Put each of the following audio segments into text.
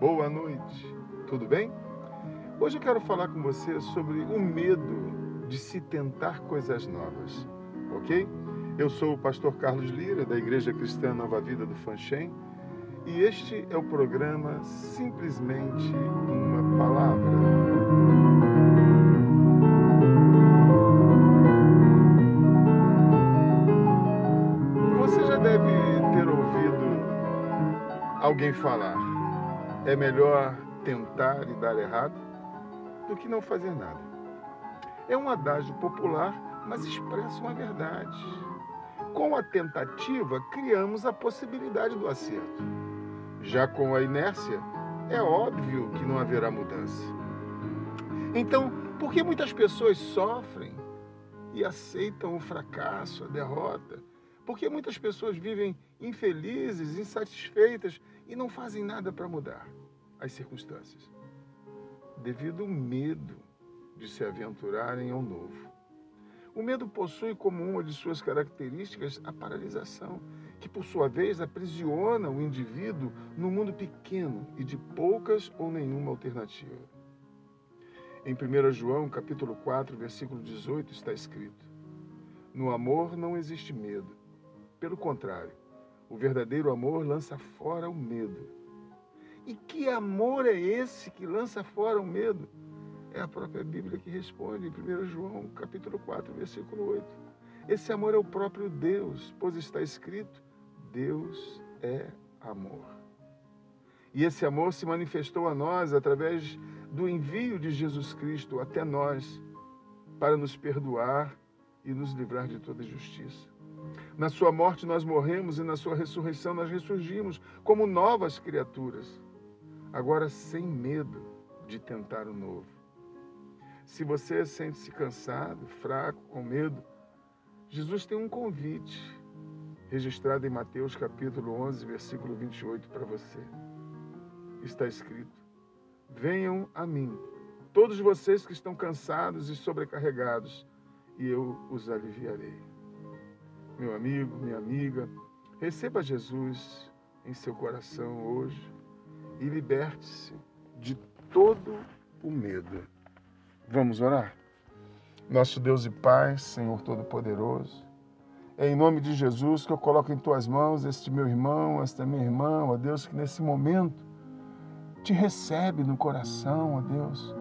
boa noite, tudo bem? Hoje eu quero falar com você sobre o medo de se tentar coisas novas, ok? Eu sou o pastor Carlos Lira, da Igreja Cristã Nova Vida do Fanchen, e este é o programa Simplesmente uma Palavra. Você já deve ter ouvido alguém falar: é melhor tentar e dar errado do que não fazer nada. É um adágio popular, mas expressa uma verdade. Com a tentativa, criamos a possibilidade do acerto. Já com a inércia, é óbvio que não haverá mudança. Então, por que muitas pessoas sofrem e aceitam o fracasso, a derrota? Por que muitas pessoas vivem infelizes, insatisfeitas e não fazem nada para mudar as circunstâncias? devido ao medo de se aventurarem ao novo. O medo possui como uma de suas características a paralisação, que por sua vez aprisiona o indivíduo num mundo pequeno e de poucas ou nenhuma alternativa. Em 1 João, capítulo 4, versículo 18, está escrito: No amor não existe medo. Pelo contrário, o verdadeiro amor lança fora o medo e que amor é esse que lança fora o medo? É a própria Bíblia que responde, em 1 João, capítulo 4, versículo 8. Esse amor é o próprio Deus, pois está escrito: Deus é amor. E esse amor se manifestou a nós através do envio de Jesus Cristo até nós, para nos perdoar e nos livrar de toda injustiça. Na sua morte nós morremos e na sua ressurreição nós ressurgimos como novas criaturas agora sem medo de tentar o novo. Se você sente-se cansado, fraco, com medo, Jesus tem um convite registrado em Mateus capítulo 11, versículo 28 para você. Está escrito: Venham a mim, todos vocês que estão cansados e sobrecarregados, e eu os aliviarei. Meu amigo, minha amiga, receba Jesus em seu coração hoje e liberte-se de todo o medo. Vamos orar? Nosso Deus e Pai, Senhor Todo-Poderoso, é em nome de Jesus que eu coloco em tuas mãos este meu irmão, esta minha irmã, ó Deus, que nesse momento te recebe no coração, ó Deus.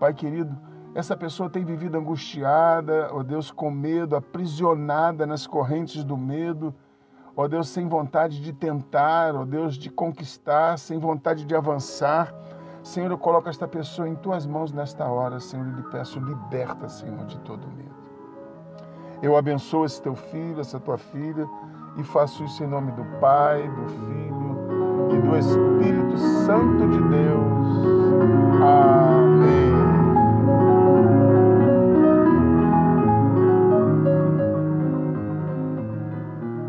Pai querido, essa pessoa tem vivido angustiada, ó Deus, com medo, aprisionada nas correntes do medo ó Deus, sem vontade de tentar, ó Deus, de conquistar, sem vontade de avançar. Senhor, eu coloco esta pessoa em tuas mãos nesta hora, Senhor, e lhe peço, liberta, Senhor, de todo medo. Eu abençoo esse teu filho, essa tua filha, e faço isso em nome do Pai, do Filho e do Espírito Santo de Deus